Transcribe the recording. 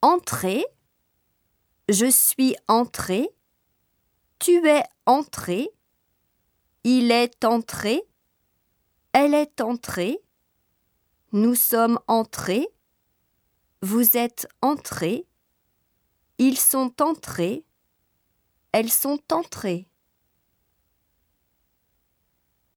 Entré. Je suis entré. Tu es entré. Il est entré. Elle est entrée. Nous sommes entrés. Vous êtes entrés. Ils sont entrés. Elles sont entrées.